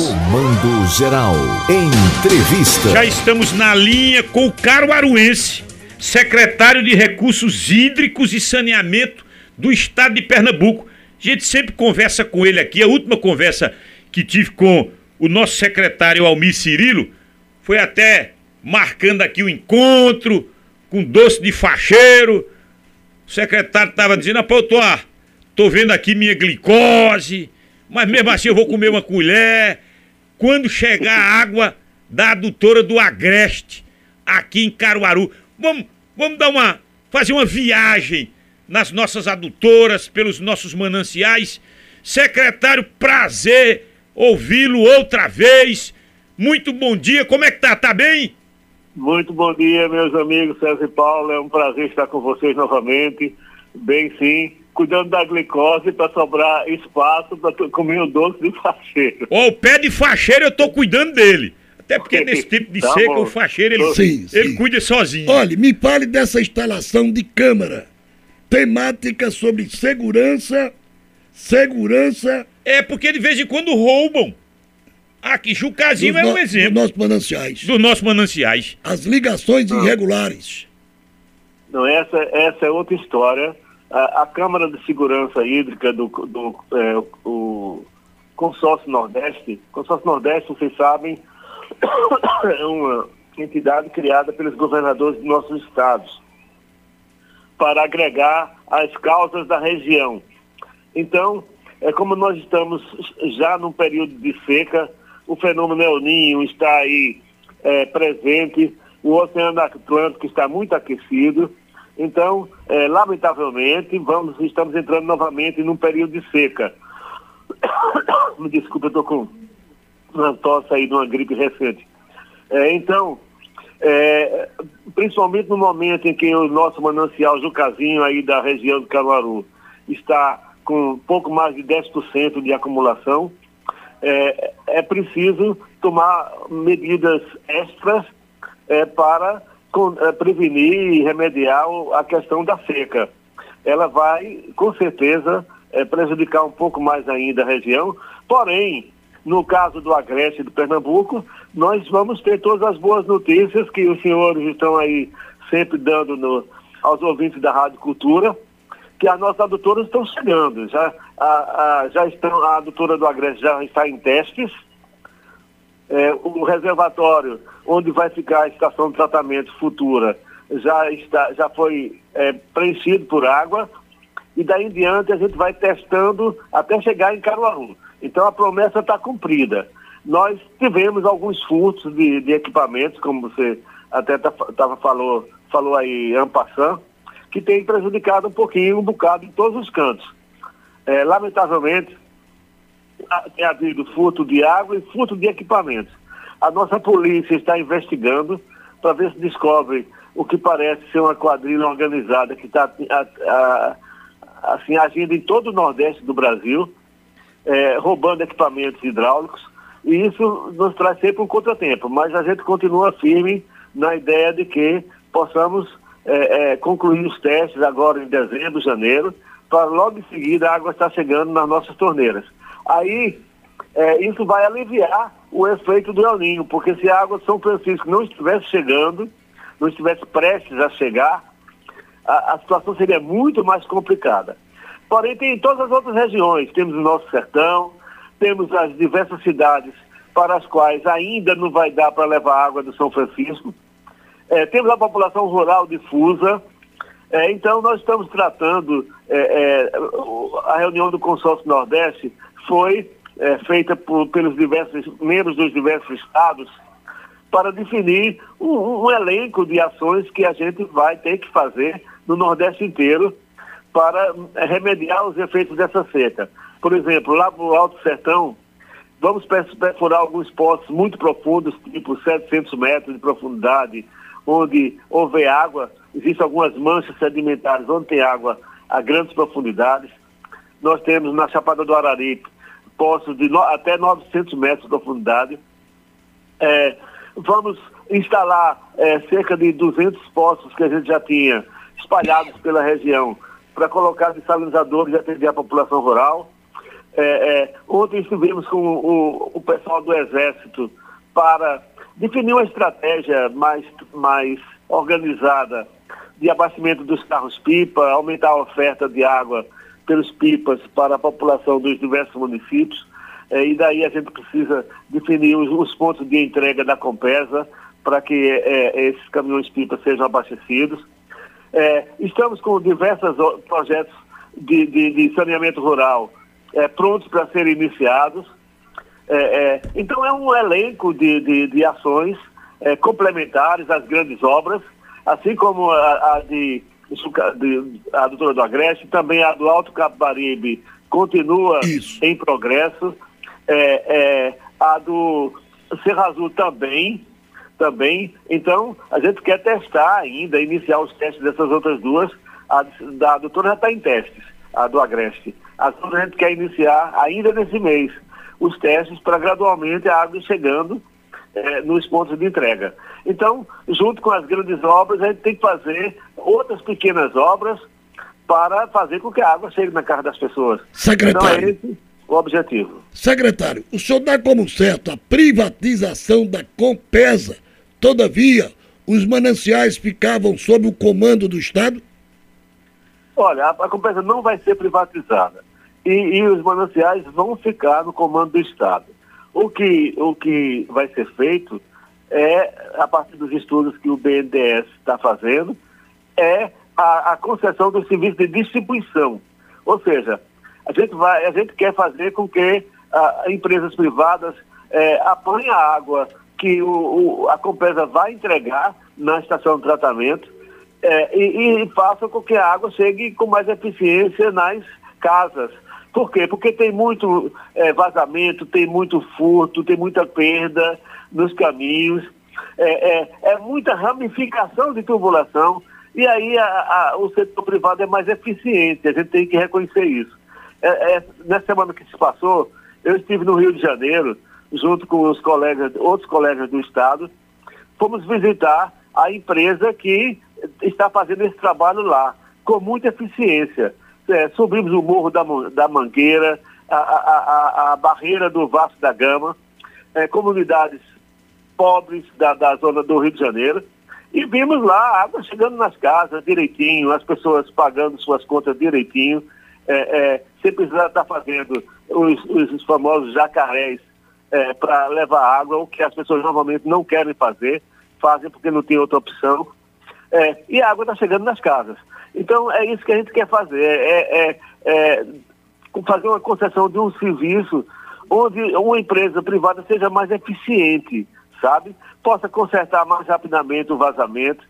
Comando Geral. Entrevista. Já estamos na linha com o Caruaruense, secretário de Recursos Hídricos e Saneamento do Estado de Pernambuco. A gente sempre conversa com ele aqui. A última conversa que tive com o nosso secretário Almir Cirilo foi até marcando aqui o encontro com doce de facheiro. O secretário estava dizendo, ah, pô, eu tô, tô vendo aqui minha glicose, mas mesmo assim eu vou comer uma colher. Quando chegar a água da adutora do Agreste, aqui em Caruaru, vamos, vamos dar uma, fazer uma viagem nas nossas adutoras, pelos nossos mananciais. Secretário, prazer ouvi-lo outra vez. Muito bom dia, como é que tá? Tá bem? Muito bom dia, meus amigos César e Paulo. É um prazer estar com vocês novamente. Bem, sim. Cuidando da glicose para sobrar espaço para comer o doce de facheiro. Ó, o pé de facheiro eu tô cuidando dele. Até porque nesse tipo de tá seca, bom. o facheiro, ele, sim, ele sim. cuida sozinho. Olha, me fale dessa instalação de câmara temática sobre segurança, segurança... É porque de vez em quando roubam. Aqui, Jucazinho é um exemplo. Dos nossos mananciais. Dos nossos mananciais. As ligações ah. irregulares. Não, essa, essa é outra história. A, a Câmara de Segurança Hídrica do, do é, o Consórcio Nordeste, Consórcio Nordeste, vocês sabem, é uma entidade criada pelos governadores dos nossos estados para agregar as causas da região. Então, é como nós estamos já num período de seca, o fenômeno El Ninho está aí é, presente, o Oceano Atlântico está muito aquecido. Então, é, lamentavelmente, vamos, estamos entrando novamente num período de seca. Me desculpa, eu estou com uma tosse aí de uma gripe recente. É, então, é, principalmente no momento em que o nosso manancial Jucazinho aí da região do Caruaru está com pouco mais de 10% de acumulação, é, é preciso tomar medidas extras é, para é, prevenir e remediar a questão da seca. Ela vai, com certeza, é, prejudicar um pouco mais ainda a região, porém, no caso do Agreste do Pernambuco, nós vamos ter todas as boas notícias que os senhores estão aí sempre dando no, aos ouvintes da Rádio Cultura que as nossas adutoras estão chegando. Já, a, a, já estão, a adutora do Agreste já está em testes. É, o reservatório onde vai ficar a estação de tratamento futura já, está, já foi é, preenchido por água e daí em diante a gente vai testando até chegar em Caruaru. Então a promessa está cumprida. Nós tivemos alguns furtos de, de equipamentos, como você até tá, tava, falou, falou aí, Ampassan, que tem prejudicado um pouquinho, um bocado em todos os cantos. É, lamentavelmente, tem havido furto de água e furto de equipamentos. A nossa polícia está investigando para ver se descobre o que parece ser uma quadrilha organizada que está assim, agindo em todo o Nordeste do Brasil, é, roubando equipamentos hidráulicos, e isso nos traz sempre um contratempo, mas a gente continua firme na ideia de que possamos é, é, concluir os testes agora em dezembro, janeiro, para logo em seguida a água estar chegando nas nossas torneiras. Aí, é, isso vai aliviar o efeito do El Ninho, porque se a água de São Francisco não estivesse chegando, não estivesse prestes a chegar, a, a situação seria muito mais complicada. Porém, tem em todas as outras regiões, temos o nosso sertão, temos as diversas cidades para as quais ainda não vai dar para levar água do São Francisco, é, temos a população rural difusa, é, então nós estamos tratando, é, é a reunião do Consórcio Nordeste foi é, feita por, pelos diversos membros dos diversos estados para definir um, um, elenco de ações que a gente vai ter que fazer no Nordeste inteiro para é, remediar os efeitos dessa seca. Por exemplo, lá no Alto Sertão, vamos perfurar alguns poços muito profundos, tipo 700 metros de profundidade, onde houver água, existem algumas manchas sedimentares onde tem água a grandes profundidades. Nós temos na Chapada do Araripe poços de no, até 900 metros de profundidade. É, vamos instalar é, cerca de 200 poços que a gente já tinha espalhados pela região para colocar desalinizadores e atender a população rural. É, é, ontem estivemos com o, o, pessoal do Exército para definir uma estratégia mais, mais organizada de abastecimento dos carros-pipa, aumentar a oferta de água pelos pipas para a população dos diversos municípios. É, e daí a gente precisa definir os, os pontos de entrega da Compesa para que é, esses caminhões-pipa sejam abastecidos. É, estamos com diversos projetos de, de, de saneamento rural prontos para serem iniciados. Então é um elenco de, de, de ações complementares às grandes obras, assim como a, a de, a doutora do Agreste, também a do Alto Capibaribe continua Isso. em progresso, é, é, a do Serra Azul também, também. Então, a gente quer testar ainda, iniciar os testes dessas outras duas. A da doutora já está em testes, a do Agreste. As outras a gente quer iniciar ainda nesse mês os testes para gradualmente a água chegando é, nos pontos de entrega. Então, junto com as grandes obras, a gente tem que fazer outras pequenas obras para fazer com que a água chegue na casa das pessoas. Secretário. Então, é esse o objetivo. Secretário, o senhor dá como certo a privatização da Compesa. Todavia, os mananciais ficavam sob o comando do Estado? Olha, a, a Compesa não vai ser privatizada e, e, os mananciais vão ficar no comando do Estado. O que, o que vai ser feito é, a partir dos estudos que o BNDES está fazendo, é a, a, concessão do serviço de distribuição. Ou seja, a gente, vai, a gente quer fazer com que a, empresas privadas é, apanhem a água que o, o, a Compesa vai entregar na estação de tratamento é, e, e façam com que a água chegue com mais eficiência nas casas. Por quê? Porque tem muito é, vazamento, tem muito furto, tem muita perda nos caminhos, é, é, é muita ramificação de tubulação, e aí a, a, o setor privado é mais eficiente, a gente tem que reconhecer isso. É, é, nessa semana que se passou, eu estive no Rio de Janeiro, junto com os colegas, outros colegas do Estado, fomos visitar a empresa que está fazendo esse trabalho lá, com muita eficiência. É, subimos o morro da, da Mangueira, a, a, a, a barreira do Vasco da Gama, é, comunidades pobres da, da zona do Rio de Janeiro, e vimos lá a água chegando nas casas direitinho, as pessoas pagando suas contas direitinho, é, é, sem precisar estar fazendo os, os famosos jacarés é, para levar água, o que as pessoas normalmente não querem fazer, fazem porque não tem outra opção. É, e a água está chegando nas casas. Então é isso que a gente quer fazer, é, é, é fazer uma concessão de um serviço onde uma empresa privada seja mais eficiente, sabe? Possa consertar mais rapidamente o vazamento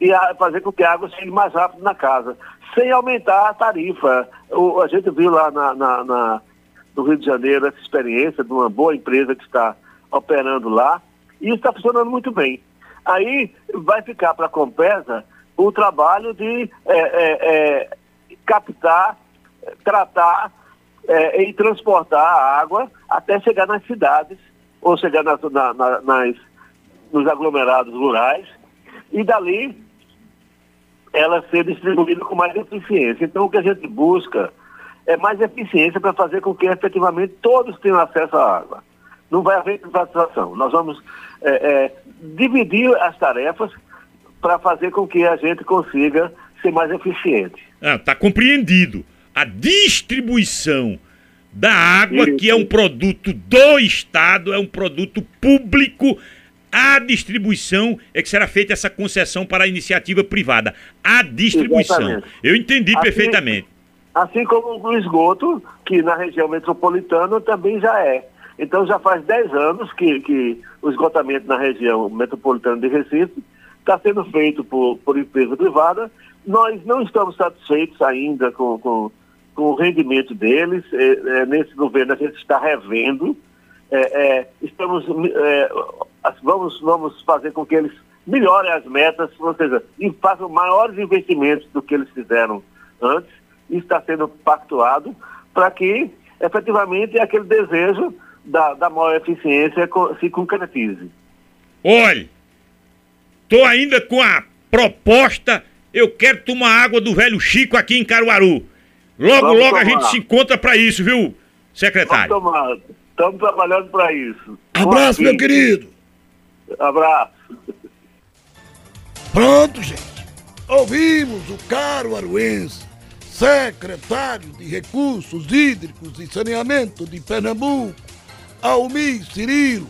e a, fazer com que a água chegue mais rápido na casa, sem aumentar a tarifa. O, a gente viu lá na, na, na, no Rio de Janeiro essa experiência de uma boa empresa que está operando lá e isso está funcionando muito bem. Aí vai ficar para a Compesa o trabalho de é, é, é captar, tratar é, e transportar a água até chegar nas cidades ou chegar nas, na, na, nas, nos aglomerados rurais e dali ela ser distribuída com mais eficiência. Então o que a gente busca é mais eficiência para fazer com que efetivamente todos tenham acesso à água. Não vai haver privatização. Nós vamos é, é, dividir as tarefas para fazer com que a gente consiga ser mais eficiente. Ah, tá compreendido. A distribuição da água, Isso. que é um produto do Estado, é um produto público, a distribuição é que será feita essa concessão para a iniciativa privada. A distribuição. Exatamente. Eu entendi assim, perfeitamente. Assim como o esgoto, que na região metropolitana também já é. Então já faz 10 anos que, que o esgotamento na região metropolitana de Recife está sendo feito por, por empresa privada. Nós não estamos satisfeitos ainda com, com, com o rendimento deles. É, é, nesse governo a gente está revendo. É, é estamos, é, vamos, vamos fazer com que eles melhorem as metas, ou seja, e façam maiores investimentos do que eles fizeram antes. Isso está sendo pactuado para que efetivamente aquele desejo da, da maior eficiência se concretize. Olhe, Tô ainda com a proposta, eu quero tomar água do velho Chico aqui em Caruaru. Logo, Vamos logo tomar. a gente se encontra para isso, viu? secretário. Vamos tomar. Estamos trabalhando para isso. Abraço, meu querido. Abraço. Pronto, gente. Ouvimos o caro aruense, secretário de Recursos Hídricos e Saneamento de Pernambuco, Almir Cirilo,